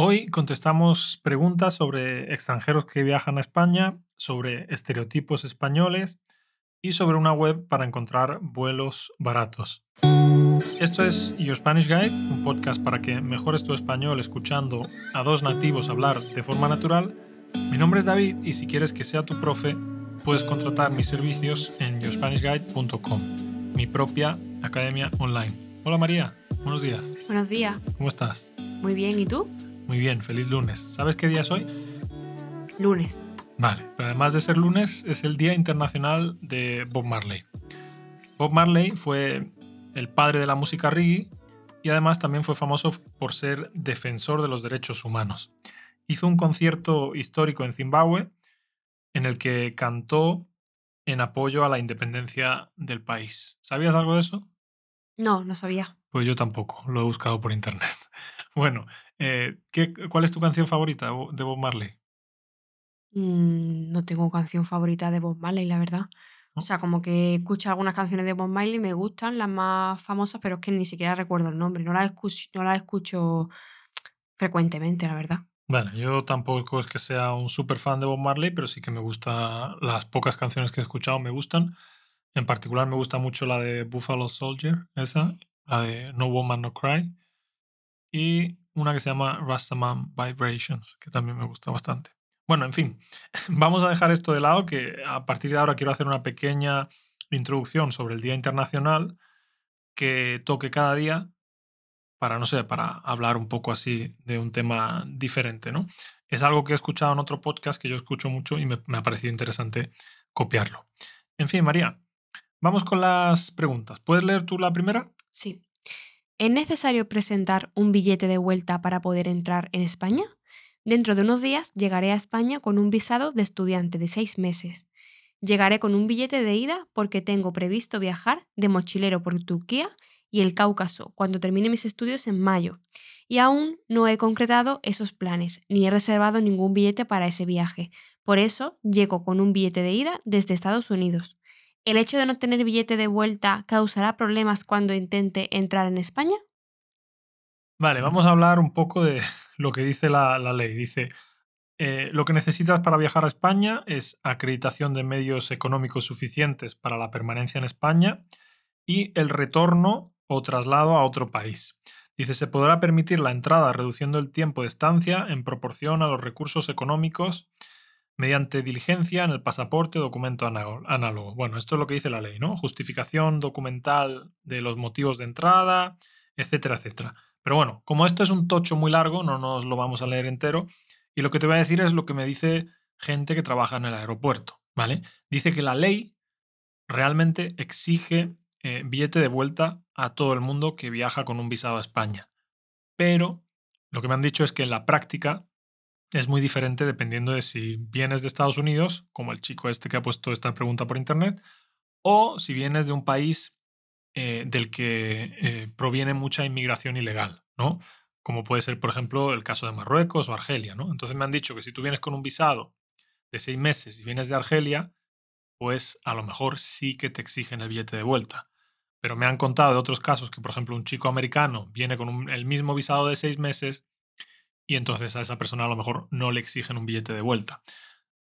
Hoy contestamos preguntas sobre extranjeros que viajan a España, sobre estereotipos españoles y sobre una web para encontrar vuelos baratos. Esto es Your Spanish Guide, un podcast para que mejores tu español escuchando a dos nativos hablar de forma natural. Mi nombre es David y si quieres que sea tu profe, puedes contratar mis servicios en yourspanishguide.com, mi propia academia online. Hola María, buenos días. Buenos días. ¿Cómo estás? Muy bien, ¿y tú? Muy bien, feliz lunes. ¿Sabes qué día es hoy? Lunes. Vale, pero además de ser lunes, es el Día Internacional de Bob Marley. Bob Marley fue el padre de la música reggae y además también fue famoso por ser defensor de los derechos humanos. Hizo un concierto histórico en Zimbabue en el que cantó en apoyo a la independencia del país. ¿Sabías algo de eso? No, no sabía. Pues yo tampoco, lo he buscado por internet. Bueno, eh, ¿qué, ¿cuál es tu canción favorita de Bob Marley? Mm, no tengo canción favorita de Bob Marley, la verdad. O sea, como que escucho algunas canciones de Bob Marley, me gustan, las más famosas, pero es que ni siquiera recuerdo el nombre. No las escucho, no las escucho frecuentemente, la verdad. Vale, yo tampoco es que sea un súper fan de Bob Marley, pero sí que me gusta, las pocas canciones que he escuchado me gustan. En particular me gusta mucho la de Buffalo Soldier, esa, la de No Woman No Cry, y una que se llama Rastaman Vibrations, que también me gusta bastante. Bueno, en fin, vamos a dejar esto de lado, que a partir de ahora quiero hacer una pequeña introducción sobre el Día Internacional que toque cada día para, no sé, para hablar un poco así de un tema diferente, ¿no? Es algo que he escuchado en otro podcast que yo escucho mucho y me, me ha parecido interesante copiarlo. En fin, María, vamos con las preguntas. ¿Puedes leer tú la primera? Sí. ¿Es necesario presentar un billete de vuelta para poder entrar en España? Dentro de unos días llegaré a España con un visado de estudiante de seis meses. Llegaré con un billete de ida porque tengo previsto viajar de mochilero por Turquía y el Cáucaso cuando termine mis estudios en mayo. Y aún no he concretado esos planes, ni he reservado ningún billete para ese viaje. Por eso llego con un billete de ida desde Estados Unidos. ¿El hecho de no tener billete de vuelta causará problemas cuando intente entrar en España? Vale, vamos a hablar un poco de lo que dice la, ley. Dice, eh, lo que necesitas para viajar a España es acreditación de medios económicos suficientes para la permanencia en España y el retorno o traslado a otro país. Dice, se podrá permitir la entrada reduciendo el tiempo de estancia en proporción a los recursos económicos mediante diligencia en el pasaporte o documento análogo. Bueno, esto es lo que dice la ley, ¿no? Justificación documental de los motivos de entrada, etcétera, etcétera. Pero bueno, como esto es un tocho muy largo, no nos lo vamos a leer entero. Y lo que te voy a decir es lo que me dice gente que trabaja en el aeropuerto, ¿vale? Dice que la ley realmente exige eh, billete de vuelta a todo el mundo que viaja con un visado a España. Pero lo que me han dicho es que en la práctica es muy diferente dependiendo de si vienes de Estados Unidos, como el chico este que ha puesto esta pregunta por internet, o si vienes de un país eh, del que eh, proviene mucha inmigración ilegal, ¿no? Como puede ser, por ejemplo, el caso de Marruecos o Argelia, ¿no? Entonces me han dicho que si tú vienes con un visado de seis meses y vienes de Argelia, pues a lo mejor sí que te exigen el billete de vuelta. Pero me han contado de otros casos que, por ejemplo, un chico americano viene con el mismo visado de seis meses y entonces a esa persona a lo mejor no le exigen un billete de vuelta.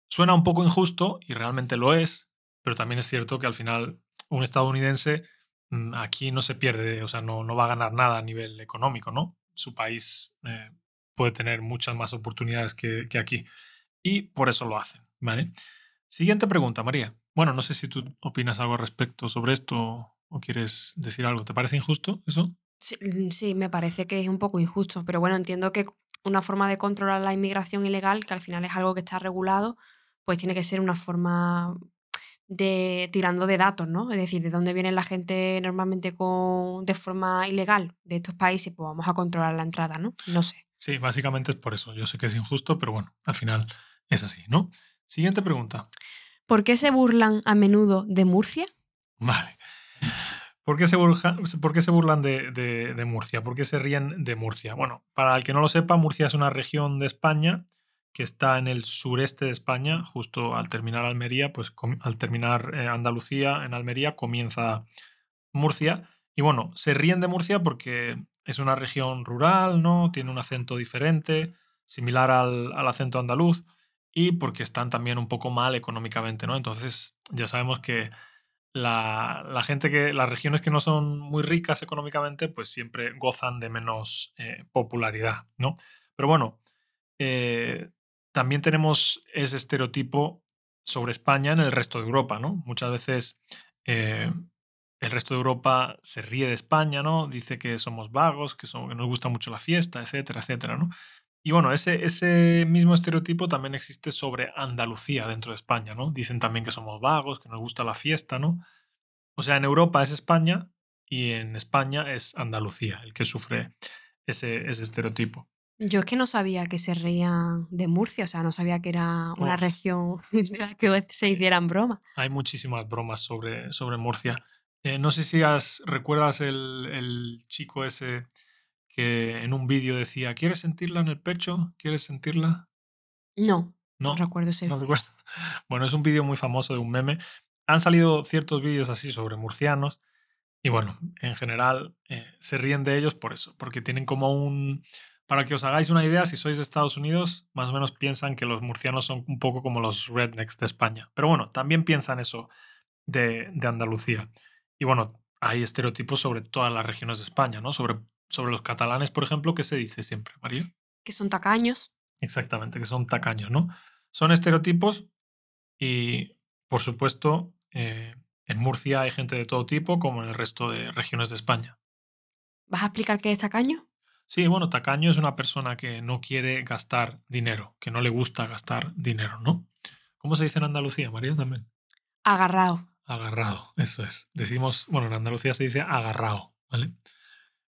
Suena un poco injusto y realmente lo es, pero también es cierto que al final un estadounidense Mm, aquí no se pierde, o sea, no, no va a ganar nada a nivel económico, ¿no? Su país eh, puede tener muchas más oportunidades que, aquí. Y por eso lo hacen, ¿vale? Siguiente pregunta, María. Bueno, no sé si tú opinas algo al respecto sobre esto o quieres decir algo. ¿Te parece injusto eso? Sí, mm, sí, me parece que es un poco injusto, pero bueno, entiendo que una forma de controlar la inmigración ilegal, que al final es algo que está regulado, pues tiene que ser una forma de tirando de datos, ¿no? Es decir, de dónde viene la gente normalmente con, de forma ilegal de estos países, pues vamos a controlar la entrada, ¿no? No sé. Sí, básicamente es por eso. Yo sé que es injusto, pero bueno, al final es así, ¿no? Siguiente pregunta. ¿Por qué se burlan a menudo de Murcia? Vale. ¿Por qué se, burlan de, de, Murcia? ¿Por qué se ríen de Murcia? Bueno, para el que no lo sepa, Murcia es una región de España que está en el sureste de España, justo al terminar Almería, pues al terminar eh, Andalucía, en Almería comienza Murcia. Y bueno, se ríen de Murcia porque es una región rural, ¿no? Tiene un acento diferente, similar al, al acento andaluz y porque están también un poco mal económicamente, ¿no? Entonces ya sabemos que la, gente que, las regiones que no son muy ricas económicamente, pues siempre gozan de menos eh, popularidad, ¿no? Pero bueno, eh, también tenemos ese estereotipo sobre España en el resto de Europa, ¿no? Muchas veces eh, el resto de Europa se ríe de España, ¿no? Dice que somos vagos, que, que nos gusta mucho la fiesta, etcétera, etcétera, ¿no? Y bueno, ese, ese mismo estereotipo también existe sobre Andalucía dentro de España, ¿no? Dicen también que somos vagos, que nos gusta la fiesta, ¿no? O sea, en Europa es España y en España es Andalucía el que sufre ese, ese estereotipo. Yo es que no sabía que se reían de Murcia, o sea, no sabía que era una oh. región en la que se hicieran bromas. Hay muchísimas bromas sobre, sobre Murcia. Eh, no sé si recuerdas el, el chico ese que en un vídeo decía, ¿quieres sentirla en el pecho? ¿Quieres sentirla? No, no, recuerdo ese. No recuerdo. Bueno, es un vídeo muy famoso de un meme. Han salido ciertos vídeos así sobre murcianos y bueno, en general eh, se ríen de ellos por eso, porque tienen como un... Para que os hagáis una idea, si sois de Estados Unidos, más o menos piensan que los murcianos son un poco como los rednecks de España. Pero bueno, también piensan eso de, de Andalucía. Y bueno, hay estereotipos sobre todas las regiones de España, ¿no? Sobre sobre los catalanes, por ejemplo, ¿qué se dice siempre, María? Que son tacaños. Exactamente, que son tacaños, ¿no? Son estereotipos y, por supuesto, eh, en Murcia hay gente de todo tipo, como en el resto de regiones de España. ¿Vas a explicar qué es tacaño? Sí, bueno, tacaño es una persona que no quiere gastar dinero, que no le gusta gastar dinero, ¿no? ¿Cómo se dice en Andalucía, María, también? Agarrado. Agarrado, eso es. Decimos, bueno, en Andalucía se dice agarrado, ¿vale?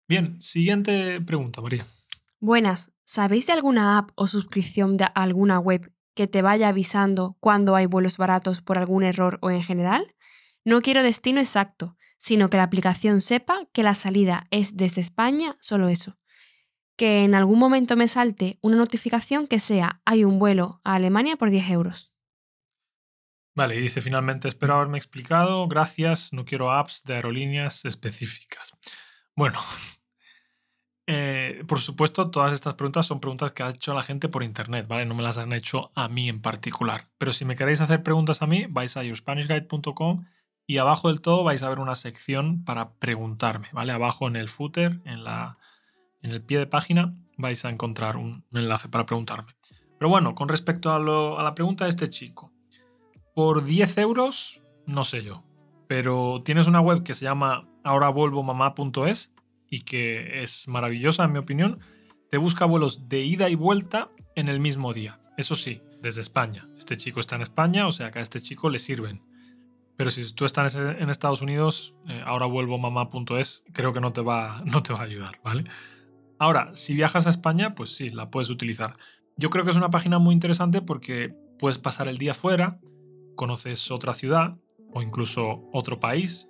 Bien, siguiente pregunta, María. Buenas, ¿sabéis de alguna app o suscripción de alguna web que te vaya avisando cuando hay vuelos baratos por algún error o en general? No quiero destino exacto, sino que la aplicación sepa que la salida es desde España, solo eso. Que en algún momento me salte una notificación que sea hay un vuelo a Alemania por 10 euros. Vale, y dice finalmente, espero haberme explicado, gracias, no quiero apps de aerolíneas específicas. Bueno, eh, por supuesto, todas estas preguntas son preguntas que ha hecho la gente por internet, ¿vale? No me las han hecho a mí en particular. Pero si me queréis hacer preguntas a mí, vais a yourspanishguide.com y abajo del todo vais a ver una sección para preguntarme, ¿vale? Abajo en el footer, en, la, en el pie de página, vais a encontrar un, enlace para preguntarme. Pero bueno, con respecto a, a la pregunta de este chico, por 10 euros, no sé yo, pero tienes una web que se llama ahoravuelvomamá.es y que es maravillosa en mi opinión, te busca vuelos de ida y vuelta en el mismo día. Eso sí, desde España. Este chico está en España, o sea que a este chico le sirven. Pero si tú estás en Estados Unidos, eh, ahora vuelvo mamá.es, creo que no te, va, no te va a ayudar, ¿vale? Ahora, si viajas a España, pues sí, la puedes utilizar. Yo creo que es una página muy interesante porque puedes pasar el día fuera, conoces otra ciudad o incluso otro país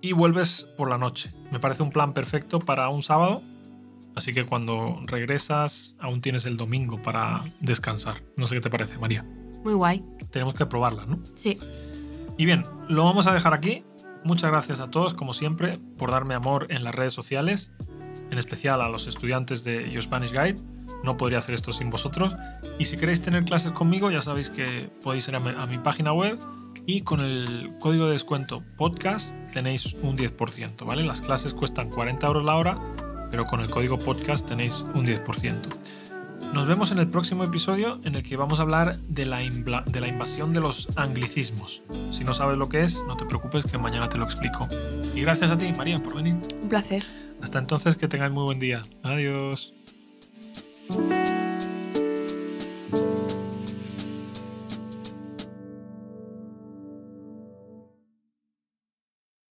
y vuelves por la noche. Me parece un plan perfecto para un sábado, así que cuando regresas aún tienes el domingo para descansar. No sé qué te parece, María. Muy guay. Tenemos que probarla, ¿no? Sí. Y bien, lo vamos a dejar aquí. Muchas gracias a todos, como siempre, por darme amor en las redes sociales, en especial a los estudiantes de Your Spanish Guide. No podría hacer esto sin vosotros. Y si queréis tener clases conmigo, ya sabéis que podéis ir a mi página web y con el código de descuento podcast tenéis un 10%, ¿vale? Las clases cuestan 40 euros la hora, pero con el código podcast tenéis un 10%. Nos vemos en el próximo episodio en el que vamos a hablar de la, de la invasión de los anglicismos. Si no sabes lo que es, no te preocupes que mañana te lo explico. Y gracias a ti, María, por venir. Un placer. Hasta entonces, que tengáis muy buen día. Adiós.